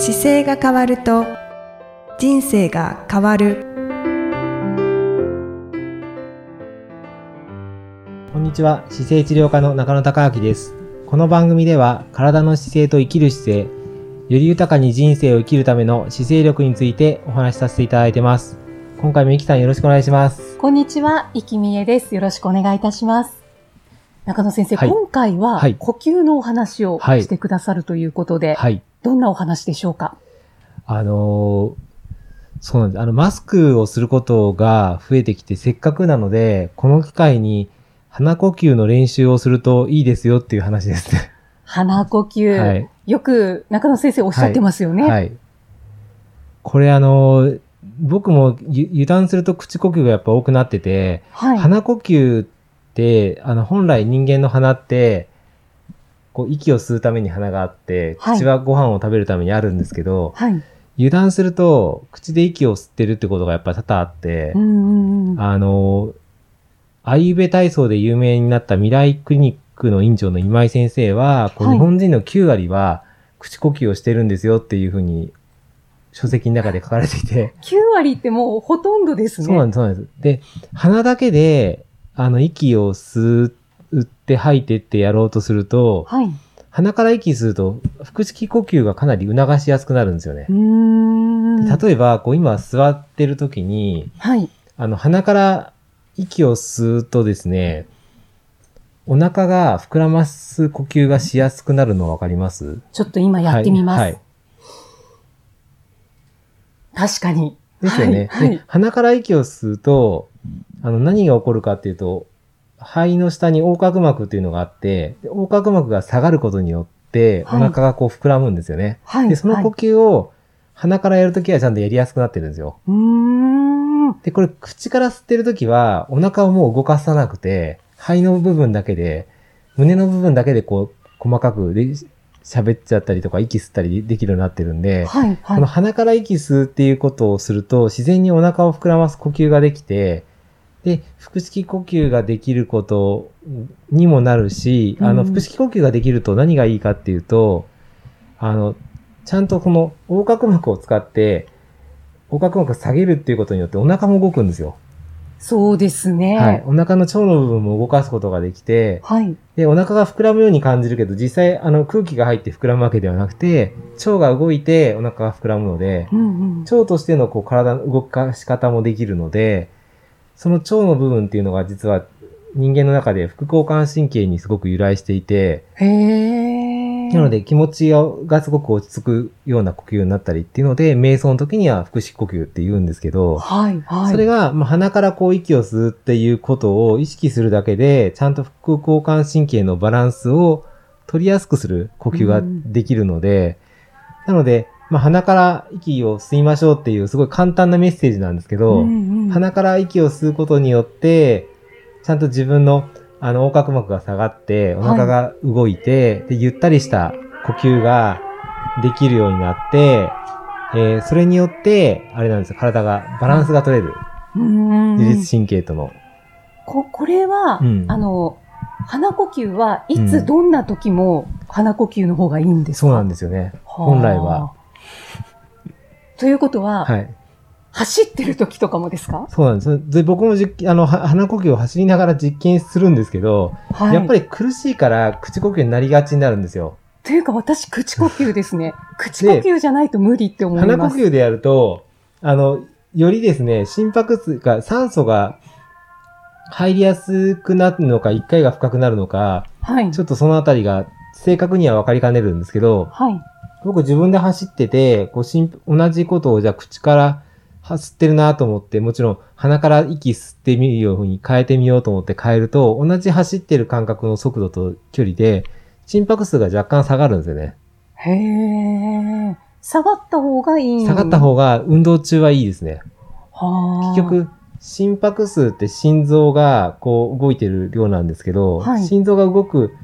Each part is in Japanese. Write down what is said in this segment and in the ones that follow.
姿勢が変わると人生が変わる。こんにちは。姿勢治療科の中野孝明です。この番組では体の姿勢と生きる姿勢より豊かに人生を生きるための姿勢力についてお話しさせていただいてます。今回もいきさんよろしくお願いします。こんにちは、いきみえです。よろしくお願いいたします。中野先生、はい。今回ははい。呼吸のお話をはい。してくださるということで、はいどんなお話でしょうか？あのーそうなんです。あの、マスクをすることが増えてきて、せっかくなので、この機会に鼻呼吸の練習をするといいですよっていう話ですね。鼻呼吸、はい。よく中野先生おっしゃってますよね。はい。これあのー僕もゆ油断すると口呼吸がやっぱ多くなってて、はい。鼻呼吸って、あの、本来人間の鼻って、こう、息を吸うために鼻があって、はい口はご飯を食べるためにあるんですけど、はい。油断すると、口で息を吸ってるってことがやっぱ多々あって。あの、アイベ体操で有名になった未来クリニックの院長の今井先生は、日本人の9割は口呼吸をしてるんですよっていうふうに書籍の中で書かれていて、9割ってもうほとんどですね。そうなんです、そうなんです。で、鼻だけで、あの、息を吸って吐いてってやろうとすると、はい。鼻から息吸うと、腹式呼吸がかなり促しやすくなるんですよね例えば、こう今座ってる時に、はい。あの、鼻から息を吸うとですね、お腹が膨らます呼吸がしやすくなるのわかります？ちょっと今やってみます。はい。はい確かに。ですよね。はい。で鼻から息を吸うと、あの、何が起こるかっていうと、肺の下に横隔膜っていうのがあって、で横隔膜が下がることによって、おはい腹がこう膨らむんですよね。はい。で、その呼はい吸を鼻からやるときはちゃんとやりやすくなってるんですよ。で、これ口から吸ってるときは、お腹をもう動かさなくて、肺の部分だけで、胸の部分だけでこう、細かくで喋っちゃったりとか、息吸ったりできるようになってるんで、はい。はいこの。鼻から息吸うっていうことをすると、自然にお腹を膨らます呼吸ができて、で、腹式呼吸ができることにもなるし、あの、うん腹式呼吸ができると何がいいかっていうと、あの、ちゃんとこの横隔膜を使って、横隔膜を下げるっていうことによってお腹も動くんですよ。そうですね。はい。お腹の腸の部分も動かすことができて、はい。で、お腹が膨らむように感じるけど、実際、あの、空気が入って膨らむわけではなくて、腸が動いてお腹が膨らむので、うんうん。腸としてのこう体の動かし方もできるので、その腸の部分っていうのが実は人間の中で副交感神経にすごく由来していて。なので気持ちがすごく落ち着くような呼吸になったりっていうので、瞑想の時には腹式呼吸って言うんですけど、はい、はい。それが、まあ、鼻からこう息を吸うっていうことを意識するだけで、ちゃんと副交感神経のバランスを取りやすくする呼吸ができるので、なので、まあ、鼻から息を吸いましょうっていうすごい簡単なメッセージなんですけど、うんうん、鼻から息を吸うことによって、ちゃんと自分のあの横隔膜が下がって、お腹が動いて、で、ゆったりした呼吸ができるようになって、えーそれによって、あれなんですよ、体が、バランスが取れる。うんうんうん自律神経との。ここれは、うんあの、鼻呼吸はいうんつどんな時も鼻呼吸の方がいいんですか、そうなんですよね。本来は。ということは、はい。走ってる時とかもですか？そうなんです。で、僕も実あの、は鼻呼吸を走りながら実験するんですけど、はい。やっぱり苦しいから口呼吸になりがちになるんですよ。というか私、口呼吸ですね。口呼吸じゃないと無理って思います。鼻呼吸でやると、あの、よりですね、心拍数が、酸素が入りやすくなるのか、一回が深くなるのか、はい。ちょっとそのあたりが正確には分かりかねるんですけど、はい。僕自分で走ってて、こう心同じことをじゃあ口から吸ってるなと思って、もちろん鼻から息吸ってみるように変えてみようと思って変えると、同じ走ってる感覚の速度と距離で、心拍数が若干下がるんですよね。へえ。下がった方がいい下がった方が運動中はいいですね。が結、局、心拍数って心臓がこう動いてる量なんですけど、はい心臓が動く、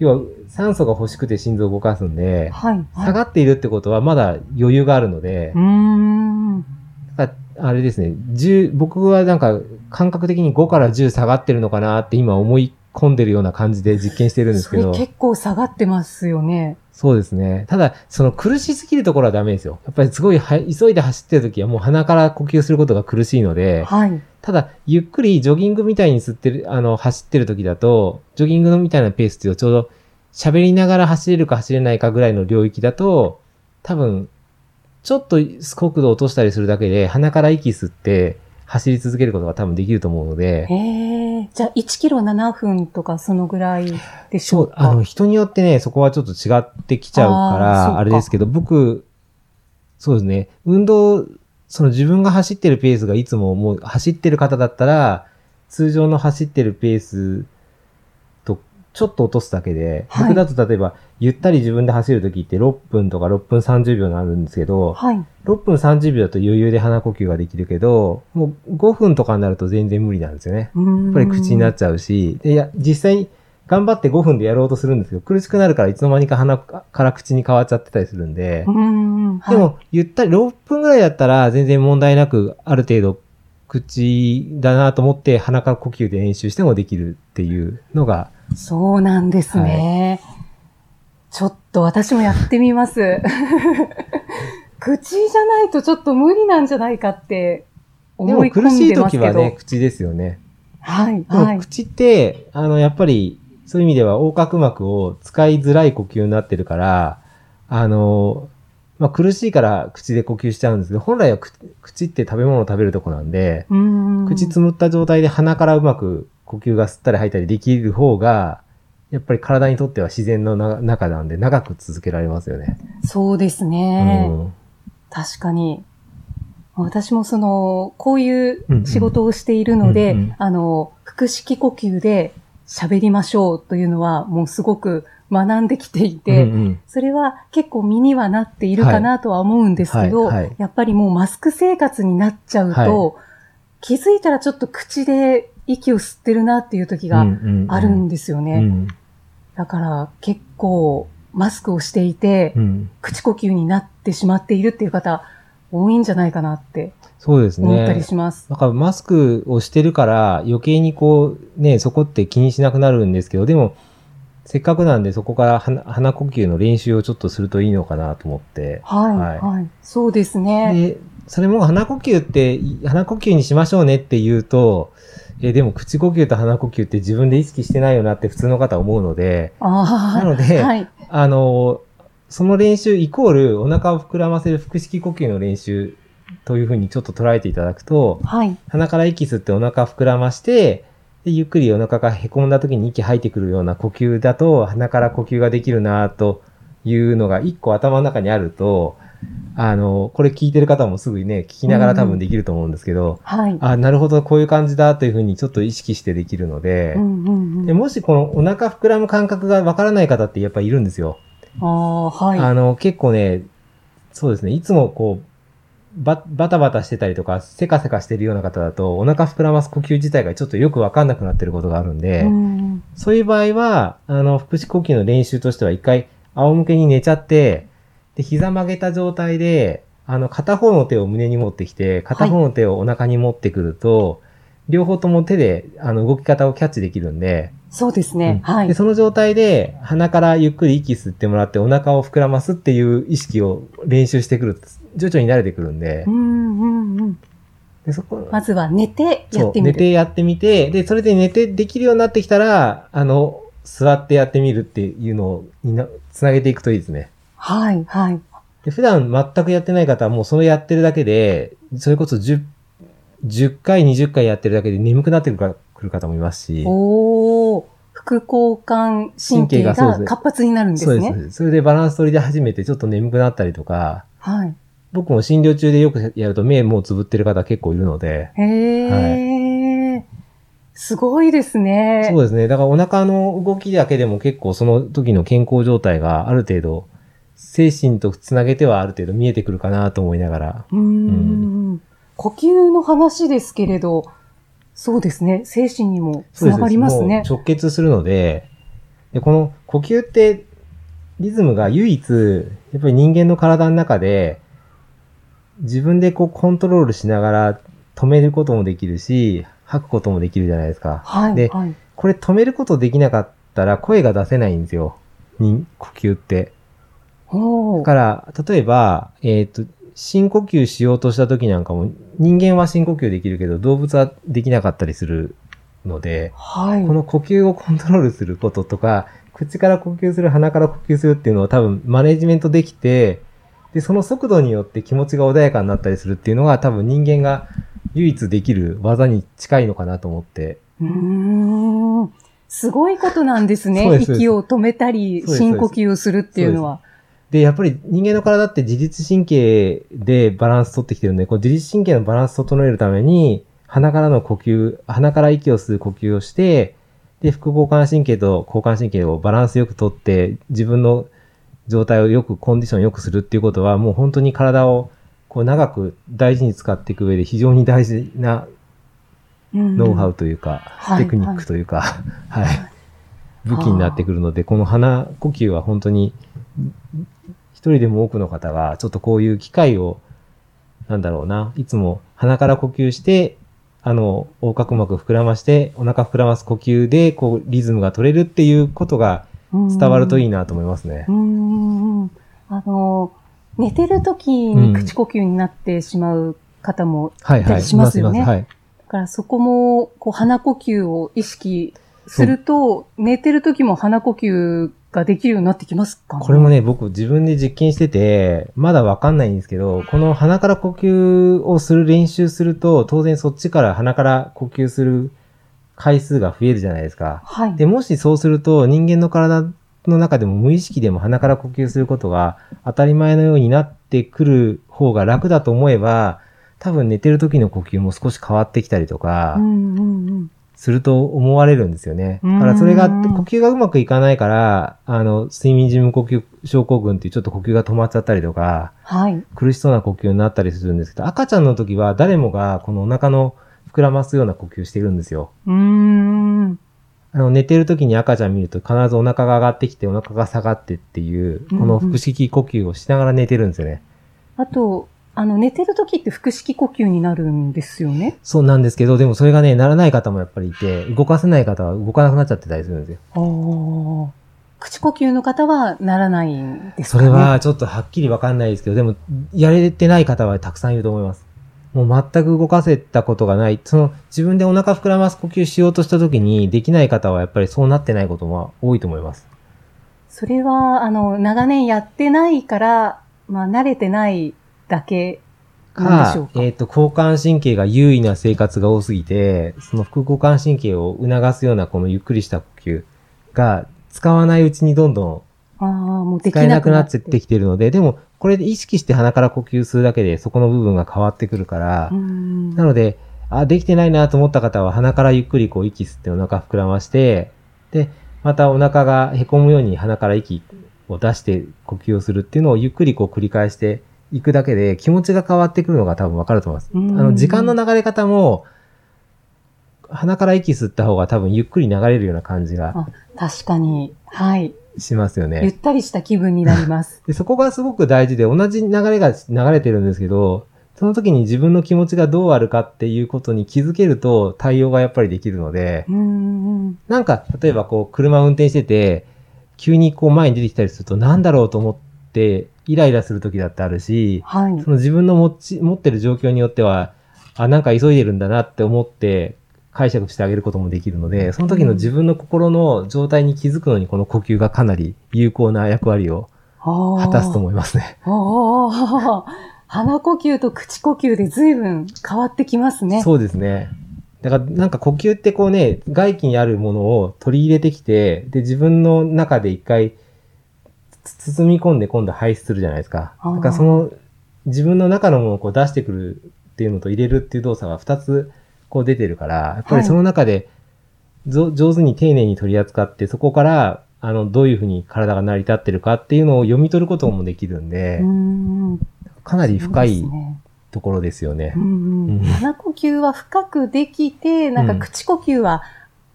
要は酸素が欲しくて心臓を動かすんで、はい。はい下がっているってことはまだ余裕があるのでう、ーん。ああれですね、10、僕はなんか感覚的に5から10下がってるのかなって今思い込んでるような感じで実験してるんですそれけど、結構下がってますよね。そうですね。ただ、その苦しすぎるところはダメですよ。やっぱりすごいは急いで走ってる時はもう鼻から呼吸することが苦しいので、はい。ただ、ゆっくりジョギングみたいに吸ってる、あの、走ってる時だと、ジョギングのみたいなペースっていうとちょうど喋りながら走れるか走れないかぐらいの領域だと、多分、ちょっと速度を落としたりするだけで鼻から息吸って走り続けることが多分できると思うので、へえ。じゃあ、1キロ7分とかそのぐらいでしょそうう、かあの、人によってね、そこはちょっと違ってきちゃうから、か。あれですけど、僕、そうですね、運動、その自分が走ってるペースがいつももう走ってる方だったら、通常の走ってるペースとちょっと落とすだけで、はい僕だと例えば、ゆったり自分で走るときって6分とか6分30秒になるんですけど、はい。6分30秒だと余裕で鼻呼吸ができるけど、もう5分とかになると全然無理なんですよね。ややっぱり口になっちゃうし、でいや、実際頑張って5分でやろうとするんですけど、苦しくなるからいつの間にか鼻から口に変わっちゃってたりするんで、うん。はいでも、ゆったり6分ぐらいだったら全然問題なく、ある程度口だなと思って鼻から呼吸で練習してもできるっていうのが、そうなんですね。ちょっと私もやってみます。口じゃないとちょっと無理なんじゃないかってで思い込も苦しいんでますけど。時はね、口ですよね。はい、はい。口って、あの、やっぱり、そういう意味では横隔膜を使いづらい呼吸になってるから、あの、まあ、苦しいから口で呼吸しちゃうんですけど、本来は口口って食べ物を食べるとこなんで、うん口つむった状態で鼻からうまく呼吸が吸ったり吐いたりできる方が、やっぱり体にとっては自然のな中なんで長く続けられますよね。そうですね。うん確かに。私もその、こういう仕事をしているので、うんうんあの、腹式呼吸で喋りましょうというのはもうすごく学んできていて、うんうんそれは結構身にはなっているかなとは思うんですけど、はいはいはいやっぱりもうマスク生活になっちゃうと、気づいたらちょっと口で息を吸ってるなっていう時があるんですよね。うんだから結構マスクをしていて、うん口呼吸になってしまっているっていう方多いんじゃないかなってそうですね。思ったりします。だからマスクをしてるから余計にこうね、そこって気にしなくなるんですけど、でもせっかくなんでそこから鼻鼻呼吸の練習をちょっとするといいのかなと思って。はい、はいはい、そうですね。で、それも鼻呼吸って、い鼻呼吸にしましょうねって言うと、え、でも口呼吸と鼻呼吸って自分で意識してないよなって普通の方は思うので、なのではい、あの、その練習イコールお腹を膨らませる腹式呼吸の練習というふうにちょっと捉えていただくと、はい、鼻から息吸ってお腹膨らまして、でゆっくりお腹がへこんだ時に息吐いてくるような呼吸だと、鼻から呼吸ができるなというのが一個頭の中にあると、あの、これ聞いてる方もすぐね、聞きながら多分できると思うんですけど、はい。あ、なるほど、こういう感じだというふうにちょっと意識してできるので、うんうんうん、でもしこのお腹膨らむ感覚がわからない方ってやっぱりいるんですよ。ああ、はい。あの、結構ね、そうですね、いつもこう、ババタバタしてたりとか、せかせかしてるような方だと、お腹膨らます呼吸自体がちょっとよくわかんなくなってることがあるんで、うんそういう場合は、あの、腹式呼吸の練習としては一回仰向けに寝ちゃって、で、膝曲げた状態で、あの、片方の手を胸に持ってきて、片方の手をお腹に持ってくると、両方とも手で、あの、動き方をキャッチできるんで、そうですね。うんで、はい。その状態で鼻からゆっくり息吸ってもらってお腹を膨らますっていう意識を練習してくると、徐々に慣れてくるんでう、んうんうん。でそこ、まずは寝てやってみる。寝てやってみて、で、それで寝てできるようになってきたら、あの、座ってやってみるっていうのをにな、つなげていくといいですね。はい、はい。で普段全くやってない方はもうそれやってるだけで、それこそ10、10回、20回やってるだけで眠くなってくるかくる方もいますし、おー、副交感神経が活発になるんですそうね。です。それでバランス取りで始めてちょっと眠くなったりとか、はい。僕も診療中でよくやると目もうつぶってる方結構いるので、へえ、すごいですね。そうですね。だからお腹の動きだけでも結構その時の健康状態がある程度、精神とつなげてはある程度見えてくるかなと思いながら。うーん。呼吸の話ですけれど、そうですね。精神にもつながりますね。もう直結するので、で、この呼吸って、リズムが唯一、やっぱり人間の体の中で、自分でこうコントロールしながら止めることもできるし、吐くこともできるじゃないですか。はい。ではい。これ止めることできなかったら声が出せないんですよ。に呼吸って。ほう。だから、例えば、えっ、と、深呼吸しようとした時なんかも、人間は深呼吸できるけど、動物はできなかったりするので、はい。この呼吸をコントロールすることとか、口から呼吸する、鼻から呼吸するっていうのを多分マネジメントできて、で、その速度によって気持ちが穏やかになったりするっていうのが多分人間が唯一できる技に近いのかなと思って。うーん。すごいことなんですね。す息を止めたり、深呼吸をするっていうのは。で、やっぱり人間の体って自律神経でバランス取ってきてるんで、こう自律神経のバランスを整えるために、鼻からの呼吸、鼻から息を吸う呼吸をして、で、副交感神経と交感神経をバランスよくとって、自分の状態をよく、コンディションよくするっていうことは、もう本当に体をこう長く大事に使っていく上で非常に大事なノウハウというか、はいテクニックというか、はい、武器になってくるので、この鼻呼吸は本当に、一人でも多くの方が、ちょっとこういう機会を、なんだろうな、いつも鼻から呼吸して、あの、横隔膜膨らまして、お腹膨らます呼吸で、こう、リズムが取れるっていうことが伝わるといいなと思いますねう。ん。うんあの、寝てる時に口呼吸になってしまう方も、はいはい。たりしますよねいはい。だからそこも、こう、鼻呼吸を意識すると、寝てる時も鼻呼吸ができるようになってきますかこれもね、僕自分で実験してて、まだわかんないんですけど、この鼻から呼吸をする練習すると、当然そっちから鼻から呼吸する回数が増えるじゃないですか。はい。で、もしそうすると、人間の体の中でも無意識でも鼻から呼吸することが当たり前のようになってくる方が楽だと思えば、多分寝てる時の呼吸も少し変わってきたりとか、うんうんうん。すると思われるんですよね。うんだからそれが、呼吸がうまくいかないから、あの、睡眠時無呼吸症候群っていうちょっと呼吸が止まっちゃったりとか、はい。苦しそうな呼吸になったりするんですけど、赤ちゃんの時は誰もがこのお腹の膨らますような呼吸してるんですよ。うーん。あの、寝てる時に赤ちゃん見ると必ずお腹が上がってきてお腹が下がってっていう、この腹式呼吸をしながら寝てるんですよね。あと、あの、寝てる時って腹式呼吸になるんですよね？そうなんですけど、でもそれがね、ならない方もやっぱりいて、動かせない方は動かなくなっちゃってたりするんですよ。口呼吸の方はならないんですそかね？れはちょっとはっきりわかんないですけど、でも、やれてない方はたくさんいると思います。もう全く動かせたことがない。その、自分でお腹膨らます呼吸しようとした時にできない方はやっぱりそうなってないことも多いと思います。それは、あの、長年やってないから、まあ、慣れてないだけか？えっ、と、交感神経が優位な生活が多すぎて、その副交感神経を促すようなこのゆっくりした呼吸が使わないうちにどんどん使えなくなっっててきてるので、でも、これで意識して鼻から呼吸するだけでそこの部分が変わってくるから、うんなので、あ、できてないなと思った方は鼻からゆっくりこう息吸ってお腹膨らまして、で、またお腹が凹むように鼻から息を出して呼吸をするっていうのをゆっくりこう繰り返していくだけで気持ちが変わってくるのが多分わかると思います。あうんの、時間の流れ方も、鼻から息吸った方が多分ゆっくり流れるような感じがあ確かに。はい。しますよゆっね。たりした気分になります。でそこがすごく大事で同じ流れが流れてるんですけど、その時に自分の気持ちがどうあるかっていうことに気づけると対応がやっぱりできるので、うんうん。なんか、例えばこう、車を運転してて、急にこう前に出てきたりすると、なんだろうと思って、イライラする時だってあるし、はいそ。の自分の持ち、持ってる状況によっては、あ、なんか急いでるんだなって思って、解釈してあげることもできるので、その時の自分の心の状態に気づくのに、この呼吸がかなり有効な役割を果果たすと思いますね。鼻呼吸と口呼吸で随分変わってきますね。そうですね。だから、なんか呼吸ってこうね、外気にあるものを取り入れてきて、で、自分の中で一回、つ包み込んで今度排出するじゃないですか。だからその、自分の中のものをこう出してくるっていうのと入れるっていう動作が二つこう出てるから、やっぱりその中で、ぞ上手に丁寧に取り扱って、そこから、あの、どういうふうに体が成り立ってるかっていうのを読み取ることもできるんでう、ん。かなり深いところですよねう。んうんうん鼻呼吸は深くできて、なんかうん口呼吸は、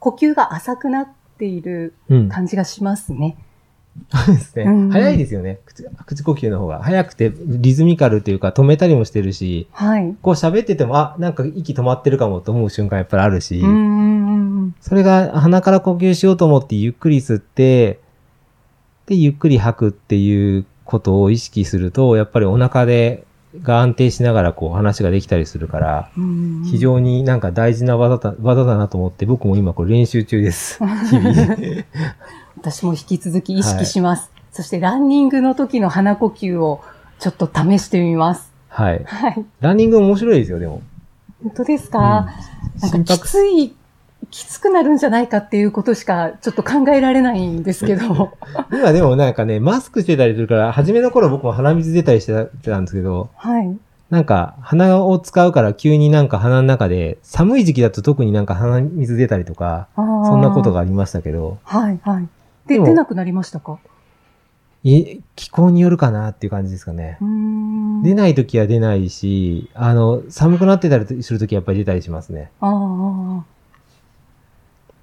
呼吸が浅くなっているうん。感じがしますね。そうですね。うん早いですよね。口口呼吸の方が。早くてリズミカルっていうか止めたりもしてるし、はい。こう喋ってても、あ、なんか息止まってるかもと思う瞬間やっぱりあるし。それが鼻から呼吸しようと思ってゆっくり吸って、で、ゆっくり吐くっていうことを意識すると、やっぱりお腹で、が安定しながらこう話ができたりするから、うん非常になんか大事な技だ技だなと思って、僕も今これ練習中です。日々。私も引き続き意識します。そしてランニングの時の鼻呼吸をちょっと試してみます。はい。はい。ランニング面白いですよ、でも。本当ですか、なんかきつい、きつくなるんじゃないかっていうことしかちょっと考えられないんですけど。今でもなんかね、マスクしてたりするから、初めの頃僕も鼻水出たりしてたんですけど、はい。なんか鼻を使うから急になんか鼻の中で、寒い時期だと特になんか鼻水出たりとか、そそんなことが。ありましたけど、はい、はい。で、出なくなりましたか？い気候によるかなっていう感じですかね。出ない時は出ないし、あの、寒くなってたりする時はやっぱり出たりしますね。ああ、う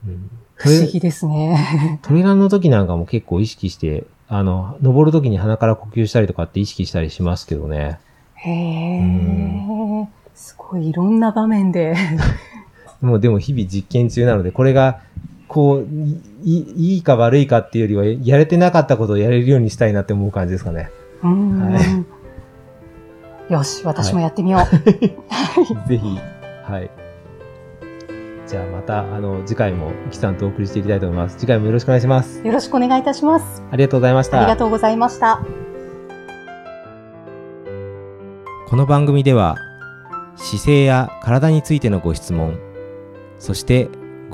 ん、不思議ですね。トレランの時なんかも結構意識して、あの、登る時に鼻から呼吸したりとかって意識したりしますけどね。へえ。すごいいろんな場面で。もうでも日々実験中なので、これが、こう、いいいいか悪いかっていうよりは、やれてなかったことをやれるようにしたいなって思う感じですかね。うーんはよし、私もやってみよう。ぜひ、はい。じゃあまた、あの、次回も、イキさんとお送りしていきたいと思います。次回もよろしくお願いします。よろしくお願いいたします。ありがとうございました。ありがとうございました。この番組では姿勢や体についてのご質問そして